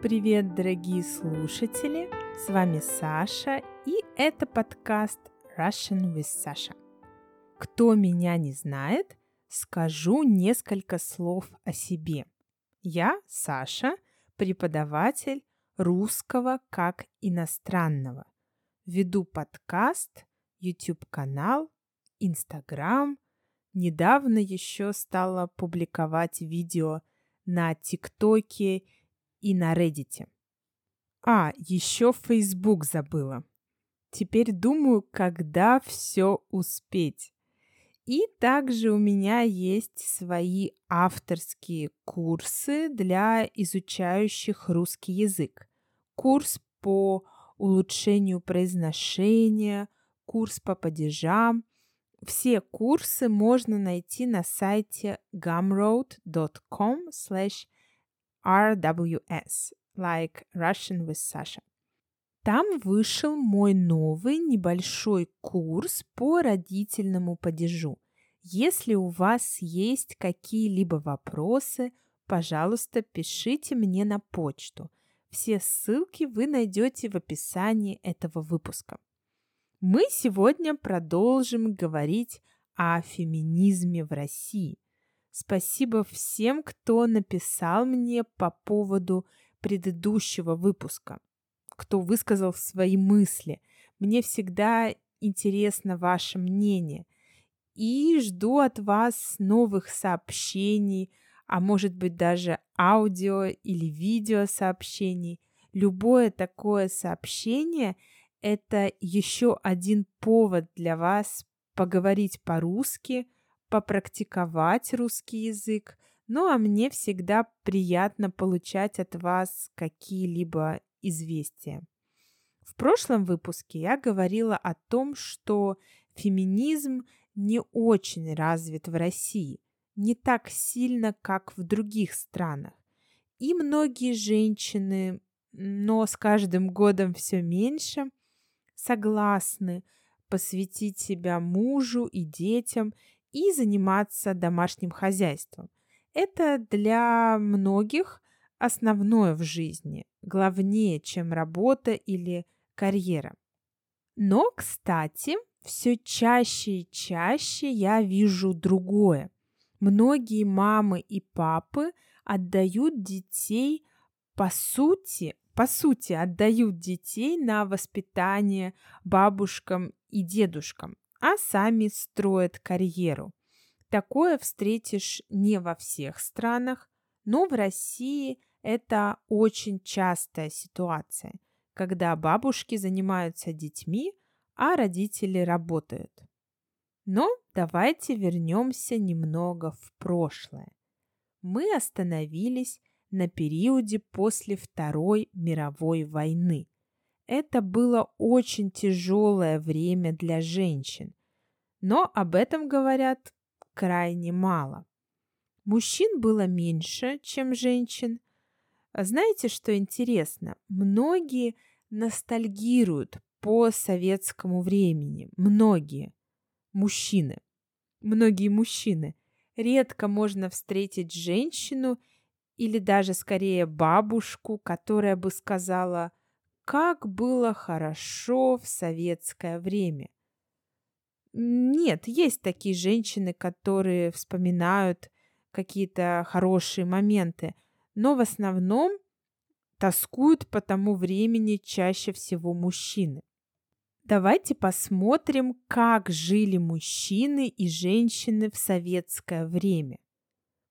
Привет, дорогие слушатели! С вами Саша, и это подкаст Russian with Sasha. Кто меня не знает, скажу несколько слов о себе. Я Саша, преподаватель русского как иностранного. Веду подкаст, YouTube-канал, Instagram. Недавно еще стала публиковать видео на ТикТоке и на Reddit. А, еще Facebook забыла. Теперь думаю, когда все успеть. И также у меня есть свои авторские курсы для изучающих русский язык. Курс по улучшению произношения, курс по падежам. Все курсы можно найти на сайте gumroad.com slash RWS, like Russian with Sasha. Там вышел мой новый небольшой курс по родительному падежу. Если у вас есть какие-либо вопросы, пожалуйста, пишите мне на почту. Все ссылки вы найдете в описании этого выпуска. Мы сегодня продолжим говорить о феминизме в России – Спасибо всем, кто написал мне по поводу предыдущего выпуска, кто высказал свои мысли. Мне всегда интересно ваше мнение. И жду от вас новых сообщений, а может быть даже аудио или видео сообщений. Любое такое сообщение – это еще один повод для вас поговорить по-русски – попрактиковать русский язык. Ну а мне всегда приятно получать от вас какие-либо известия. В прошлом выпуске я говорила о том, что феминизм не очень развит в России, не так сильно, как в других странах. И многие женщины, но с каждым годом все меньше, согласны посвятить себя мужу и детям и заниматься домашним хозяйством. Это для многих основное в жизни, главнее, чем работа или карьера. Но, кстати, все чаще и чаще я вижу другое. Многие мамы и папы отдают детей, по сути, по сути, отдают детей на воспитание бабушкам и дедушкам, а сами строят карьеру. Такое встретишь не во всех странах, но в России это очень частая ситуация, когда бабушки занимаются детьми, а родители работают. Но давайте вернемся немного в прошлое. Мы остановились на периоде после Второй мировой войны – это было очень тяжелое время для женщин, но об этом говорят крайне мало. Мужчин было меньше, чем женщин. А знаете, что интересно? Многие ностальгируют по советскому времени. Многие мужчины. Многие мужчины. Редко можно встретить женщину или даже скорее бабушку, которая бы сказала как было хорошо в советское время. Нет, есть такие женщины, которые вспоминают какие-то хорошие моменты, но в основном тоскуют по тому времени чаще всего мужчины. Давайте посмотрим, как жили мужчины и женщины в советское время.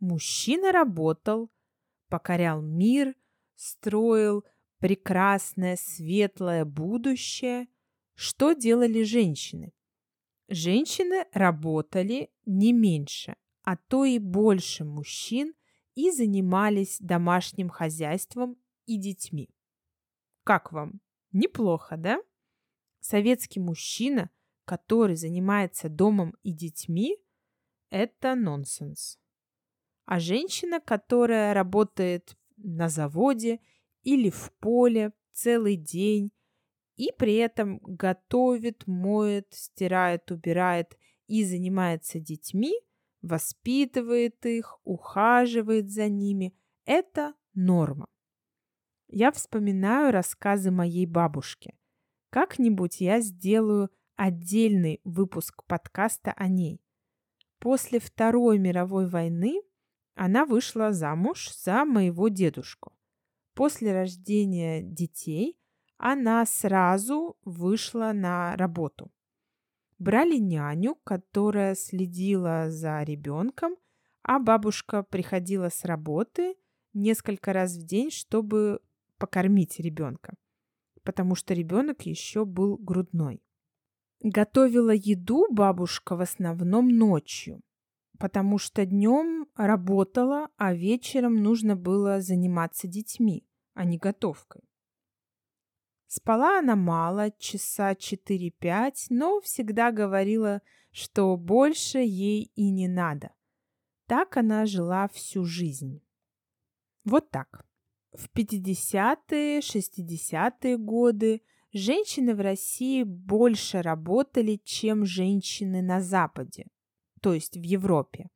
Мужчина работал, покорял мир, строил прекрасное, светлое будущее, что делали женщины? Женщины работали не меньше, а то и больше мужчин и занимались домашним хозяйством и детьми. Как вам? Неплохо, да? Советский мужчина, который занимается домом и детьми, это нонсенс. А женщина, которая работает на заводе или в поле целый день и при этом готовит, моет, стирает, убирает и занимается детьми, воспитывает их, ухаживает за ними. Это норма. я вспоминаю рассказы моей бабушки. Как-нибудь я сделаю отдельный выпуск подкаста о ней. После Второй мировой войны она вышла замуж за моего дедушку. После рождения детей она сразу вышла на работу. Брали няню, которая следила за ребенком, а бабушка приходила с работы несколько раз в день, чтобы покормить ребенка, потому что ребенок еще был грудной. Готовила еду бабушка в основном ночью, потому что днем работала, а вечером нужно было заниматься детьми, а не готовкой. Спала она мало, часа 4-5, но всегда говорила, что больше ей и не надо. Так она жила всю жизнь. Вот так. В 50-е, 60-е годы женщины в России больше работали, чем женщины на Западе, то есть в Европе.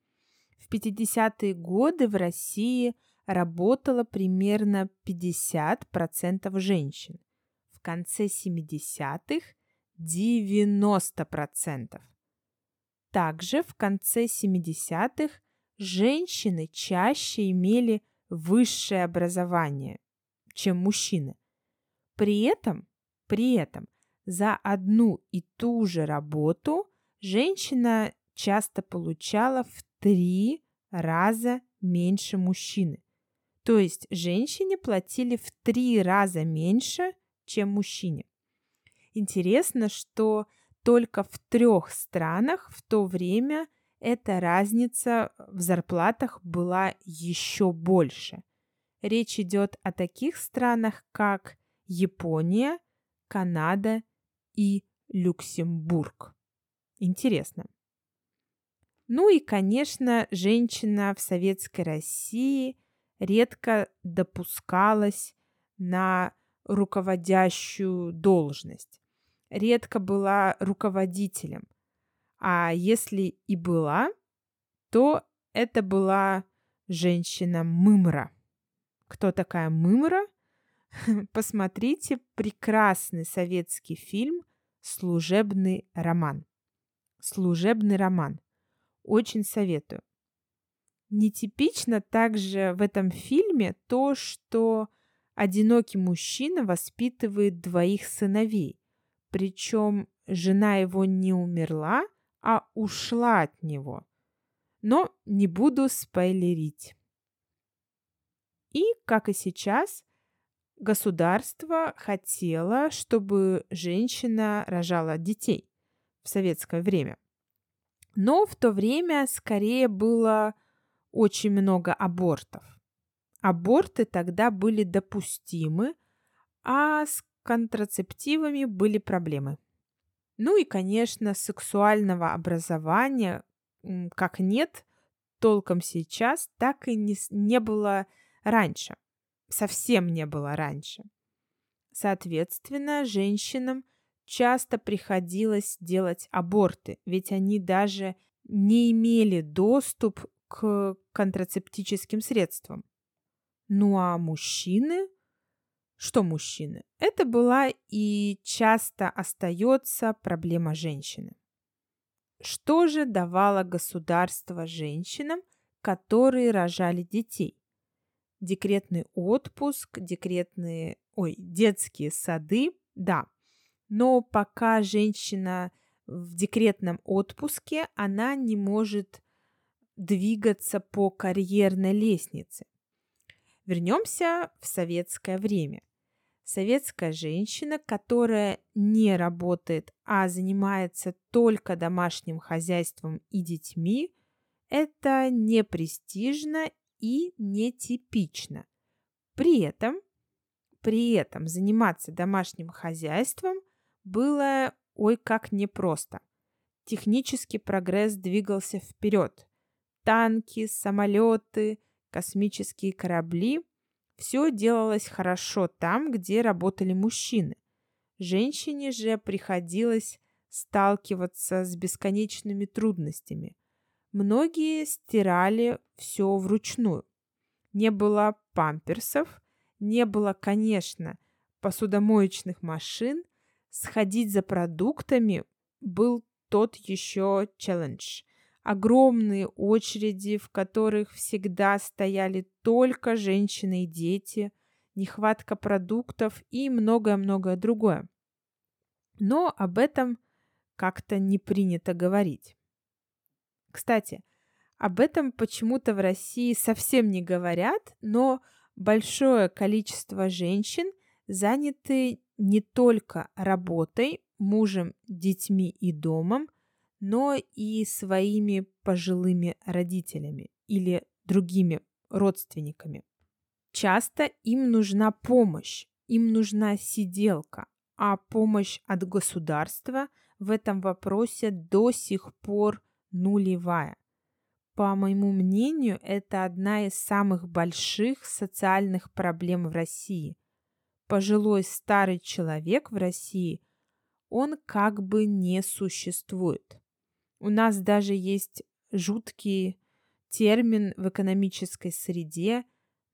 В 50-е годы в России работало примерно 50% женщин. В конце 70-х 90%. Также в конце 70-х женщины чаще имели высшее образование, чем мужчины. При этом, при этом за одну и ту же работу женщина часто получала в три раза меньше мужчины. То есть женщине платили в три раза меньше, чем мужчине. Интересно, что только в трех странах в то время эта разница в зарплатах была еще больше. Речь идет о таких странах, как Япония, Канада и Люксембург. Интересно. Ну и, конечно, женщина в советской России редко допускалась на руководящую должность, редко была руководителем. А если и была, то это была женщина Мымра. Кто такая Мымра? Посмотрите прекрасный советский фильм «Служебный роман». «Служебный роман». Очень советую. Нетипично также в этом фильме то, что одинокий мужчина воспитывает двоих сыновей. Причем жена его не умерла, а ушла от него. Но не буду спойлерить. И, как и сейчас, государство хотело, чтобы женщина рожала детей в советское время. Но в то время скорее было очень много абортов. Аборты тогда были допустимы, а с контрацептивами были проблемы. Ну и, конечно, сексуального образования как нет толком сейчас, так и не, не было раньше. Совсем не было раньше. Соответственно, женщинам часто приходилось делать аборты, ведь они даже не имели доступ к контрацептическим средствам. Ну а мужчины что мужчины? Это была и часто остается проблема женщины. Что же давало государство женщинам, которые рожали детей? Декретный отпуск, декретные, ой, детские сады, да. Но пока женщина в декретном отпуске, она не может двигаться по карьерной лестнице. Вернемся в советское время. Советская женщина, которая не работает, а занимается только домашним хозяйством и детьми, это не престижно и нетипично. При этом, при этом заниматься домашним хозяйством было ой как непросто. Технический прогресс двигался вперед. Танки, самолеты, космические корабли – все делалось хорошо там, где работали мужчины. Женщине же приходилось сталкиваться с бесконечными трудностями. Многие стирали все вручную. Не было памперсов, не было, конечно, посудомоечных машин, сходить за продуктами был тот еще челлендж. Огромные очереди, в которых всегда стояли только женщины и дети, нехватка продуктов и многое-многое другое. Но об этом как-то не принято говорить. Кстати, об этом почему-то в России совсем не говорят, но большое количество женщин заняты не только работой, мужем, детьми и домом, но и своими пожилыми родителями или другими родственниками. Часто им нужна помощь, им нужна сиделка, а помощь от государства в этом вопросе до сих пор нулевая. По моему мнению, это одна из самых больших социальных проблем в России. Пожилой старый человек в России, он как бы не существует. У нас даже есть жуткий термин в экономической среде,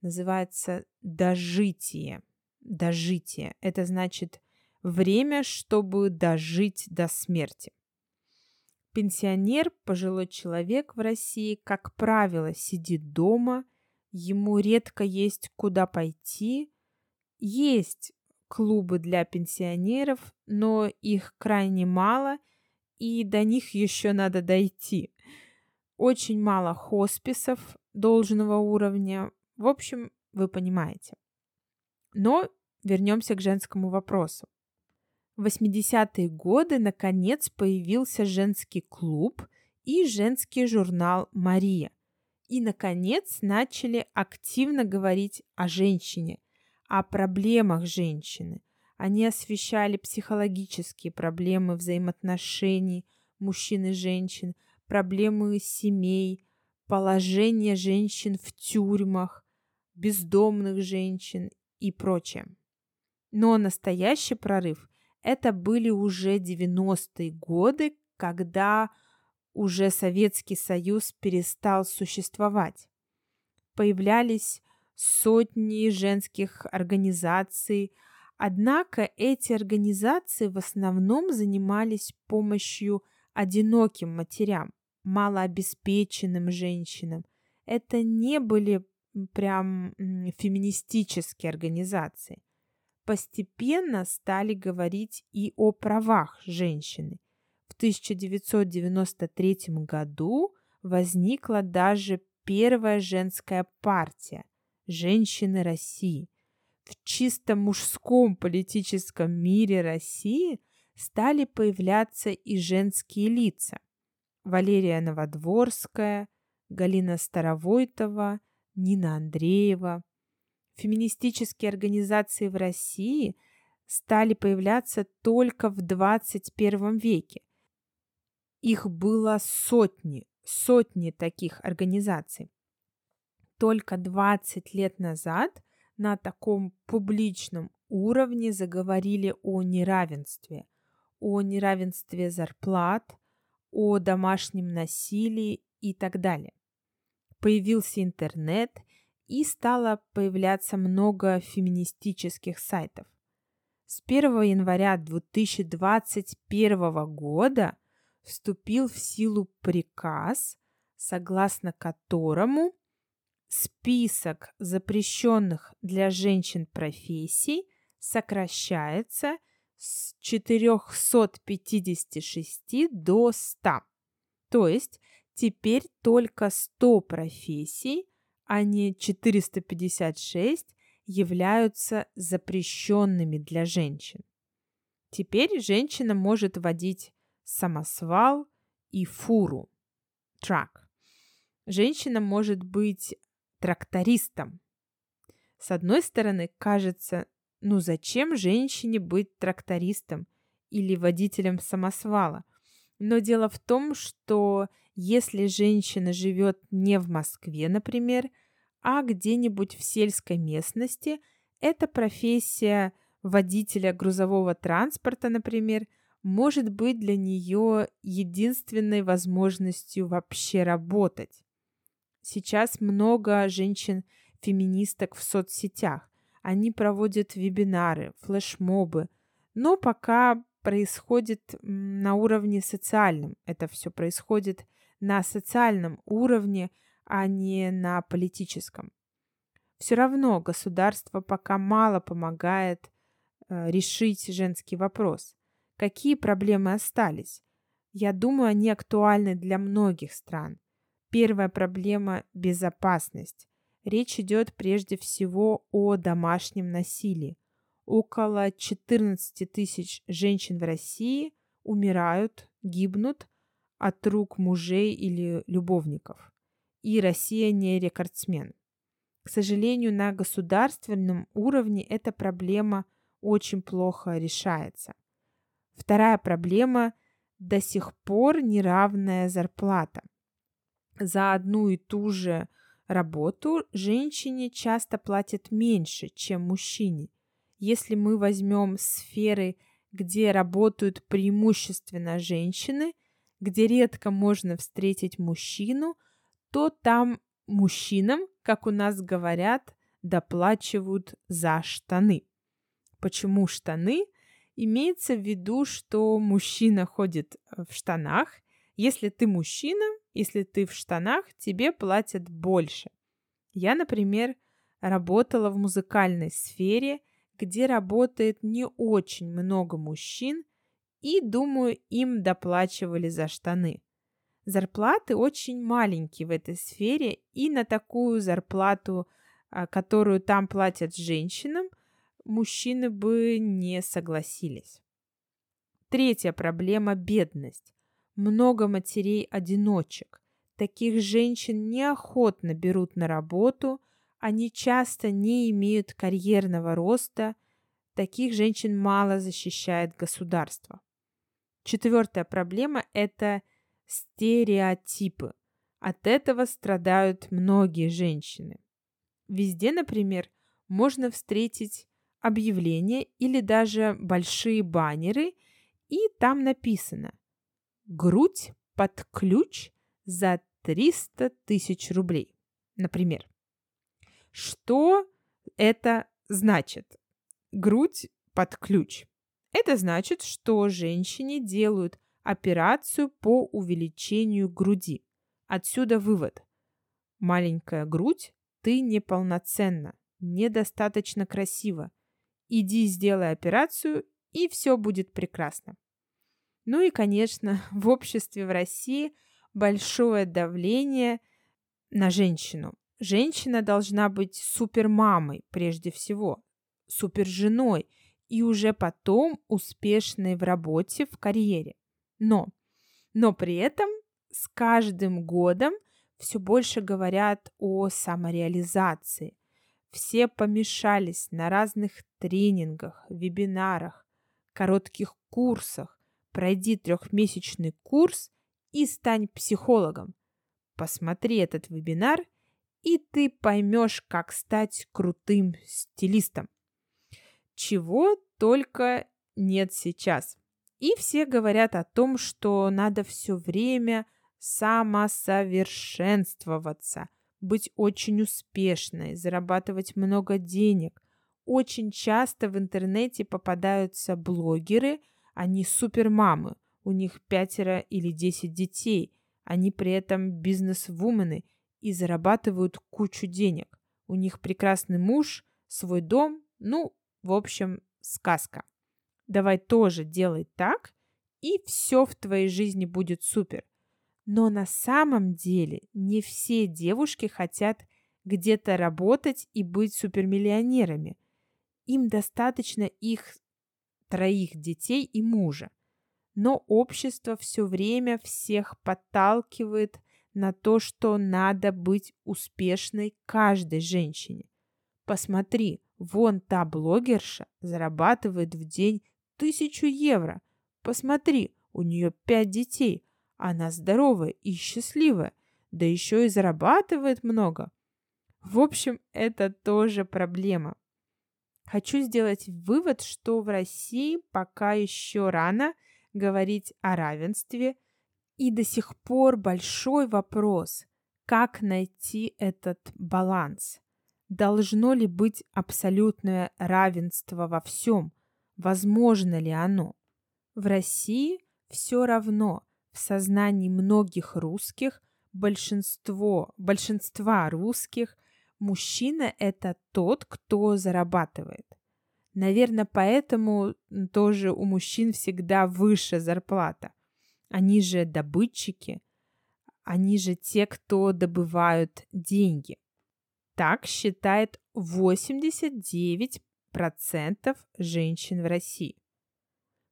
называется дожитие. Дожитие. Это значит время, чтобы дожить до смерти. Пенсионер, пожилой человек в России, как правило, сидит дома, ему редко есть куда пойти. Есть клубы для пенсионеров, но их крайне мало, и до них еще надо дойти. Очень мало хосписов должного уровня. В общем, вы понимаете. Но вернемся к женскому вопросу. В 80-е годы, наконец, появился женский клуб и женский журнал «Мария». И, наконец, начали активно говорить о женщине, о проблемах женщины. Они освещали психологические проблемы взаимоотношений мужчин и женщин, проблемы семей, положение женщин в тюрьмах, бездомных женщин и прочее. Но настоящий прорыв это были уже 90-е годы, когда уже Советский Союз перестал существовать. Появлялись сотни женских организаций, однако эти организации в основном занимались помощью одиноким матерям, малообеспеченным женщинам. Это не были прям феминистические организации постепенно стали говорить и о правах женщины. В 1993 году возникла даже первая женская партия «Женщины России». В чисто мужском политическом мире России стали появляться и женские лица. Валерия Новодворская, Галина Старовойтова, Нина Андреева, Феминистические организации в России стали появляться только в 21 веке. Их было сотни, сотни таких организаций. Только 20 лет назад на таком публичном уровне заговорили о неравенстве, о неравенстве зарплат, о домашнем насилии и так далее. Появился интернет, и стало появляться много феминистических сайтов. С 1 января 2021 года вступил в силу приказ, согласно которому список запрещенных для женщин профессий сокращается с 456 до 100. То есть теперь только 100 профессий а не 456, являются запрещенными для женщин. Теперь женщина может водить самосвал и фуру, трак. Женщина может быть трактористом. С одной стороны, кажется, ну зачем женщине быть трактористом или водителем самосвала? Но дело в том, что если женщина живет не в Москве, например, а где-нибудь в сельской местности, эта профессия водителя грузового транспорта, например, может быть для нее единственной возможностью вообще работать. Сейчас много женщин-феминисток в соцсетях. они проводят вебинары, флешмобы, но пока происходит на уровне социальном. Это все происходит на социальном уровне, а не на политическом. Все равно государство пока мало помогает э, решить женский вопрос. Какие проблемы остались? Я думаю, они актуальны для многих стран. Первая проблема – безопасность. Речь идет прежде всего о домашнем насилии. Около 14 тысяч женщин в России умирают, гибнут от рук мужей или любовников. И Россия не рекордсмен. К сожалению, на государственном уровне эта проблема очень плохо решается. Вторая проблема – до сих пор неравная зарплата. За одну и ту же работу женщине часто платят меньше, чем мужчине. Если мы возьмем сферы, где работают преимущественно женщины, где редко можно встретить мужчину, то там мужчинам, как у нас говорят, доплачивают за штаны. Почему штаны? Имеется в виду, что мужчина ходит в штанах. Если ты мужчина, если ты в штанах, тебе платят больше. Я, например, работала в музыкальной сфере, где работает не очень много мужчин, и, думаю, им доплачивали за штаны. Зарплаты очень маленькие в этой сфере, и на такую зарплату, а, которую там платят женщинам, мужчины бы не согласились. Третья проблема – бедность. Много матерей-одиночек. Таких женщин неохотно берут на работу, они часто не имеют карьерного роста, таких женщин мало защищает государство. Четвертая проблема – это стереотипы. От этого страдают многие женщины. Везде, например, можно встретить объявления или даже большие баннеры, и там написано «Грудь под ключ за 300 тысяч рублей», например. Что это значит? Грудь под ключ. Это значит, что женщине делают операцию по увеличению груди. Отсюда вывод. Маленькая грудь, ты неполноценна, недостаточно красива. Иди сделай операцию, и все будет прекрасно. Ну и, конечно, в обществе в России большое давление на женщину. Женщина должна быть супермамой прежде всего, суперженой и уже потом успешной в работе, в карьере. Но, но при этом с каждым годом все больше говорят о самореализации. Все помешались на разных тренингах, вебинарах, коротких курсах. Пройди трехмесячный курс и стань психологом. Посмотри этот вебинар, и ты поймешь, как стать крутым стилистом. Чего только нет сейчас. И все говорят о том, что надо все время самосовершенствоваться, быть очень успешной, зарабатывать много денег. Очень часто в интернете попадаются блогеры, они супермамы, у них пятеро или десять детей, они при этом бизнес-вумены и зарабатывают кучу денег. У них прекрасный муж, свой дом, ну, в общем, сказка давай тоже делай так, и все в твоей жизни будет супер. Но на самом деле не все девушки хотят где-то работать и быть супермиллионерами. Им достаточно их троих детей и мужа. Но общество все время всех подталкивает на то, что надо быть успешной каждой женщине. Посмотри, вон та блогерша зарабатывает в день тысячу евро. Посмотри, у нее пять детей. Она здоровая и счастливая, да еще и зарабатывает много. В общем, это тоже проблема. Хочу сделать вывод, что в России пока еще рано говорить о равенстве, и до сих пор большой вопрос, как найти этот баланс. Должно ли быть абсолютное равенство во всем? Возможно ли оно? В России все равно в сознании многих русских большинство, большинства русских мужчина – это тот, кто зарабатывает. Наверное, поэтому тоже у мужчин всегда выше зарплата. Они же добытчики, они же те, кто добывают деньги. Так считает 89% женщин в России.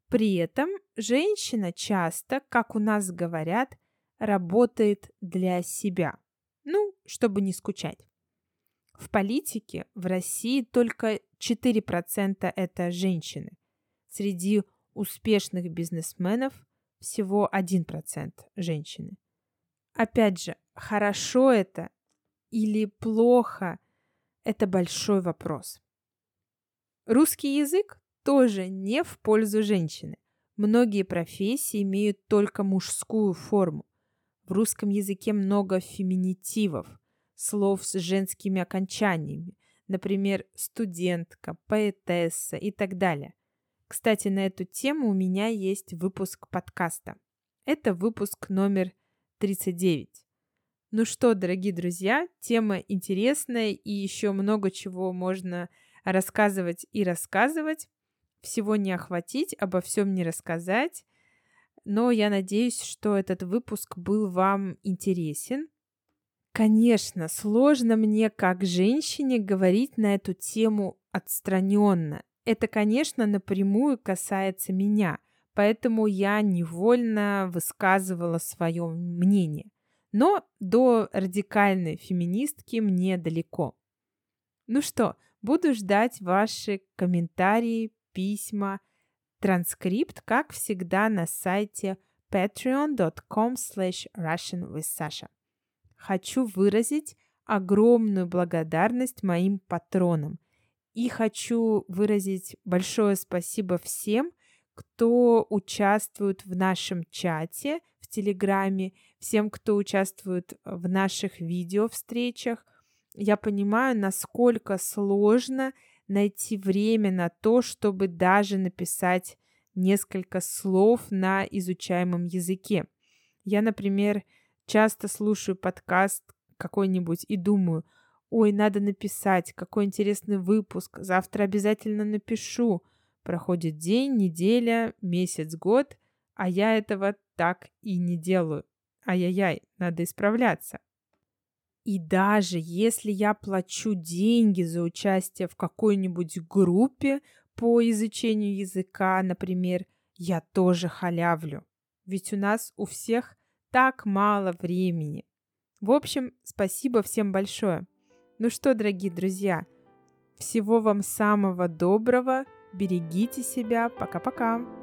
При этом женщина часто, как у нас говорят, работает для себя. Ну, чтобы не скучать. В политике в России только 4% это женщины. Среди успешных бизнесменов всего 1% женщины. Опять же, хорошо это или плохо – это большой вопрос. Русский язык тоже не в пользу женщины. Многие профессии имеют только мужскую форму. В русском языке много феминитивов – слов с женскими окончаниями, например, студентка, поэтесса и так далее. Кстати, на эту тему у меня есть выпуск подкаста. Это выпуск номер 39. Ну что, дорогие друзья, тема интересная и еще много чего можно рассказывать и рассказывать. Всего не охватить, обо всем не рассказать. Но я надеюсь, что этот выпуск был вам интересен. Конечно, сложно мне как женщине говорить на эту тему отстраненно. Это, конечно, напрямую касается меня, поэтому я невольно высказывала свое мнение. Но до радикальной феминистки мне далеко. Ну что, буду ждать ваши комментарии, письма, транскрипт, как всегда, на сайте patreon.com slash russianwithsasha хочу выразить огромную благодарность моим патронам. И хочу выразить большое спасибо всем, кто участвует в нашем чате в Телеграме, всем, кто участвует в наших видео-встречах. Я понимаю, насколько сложно найти время на то, чтобы даже написать несколько слов на изучаемом языке. Я, например, часто слушаю подкаст какой-нибудь и думаю, ой, надо написать, какой интересный выпуск, завтра обязательно напишу. Проходит день, неделя, месяц, год, а я этого так и не делаю. Ай-яй-яй, надо исправляться. И даже если я плачу деньги за участие в какой-нибудь группе по изучению языка, например, я тоже халявлю. Ведь у нас у всех так мало времени. В общем, спасибо всем большое. Ну что, дорогие друзья, всего вам самого доброго. Берегите себя. Пока-пока.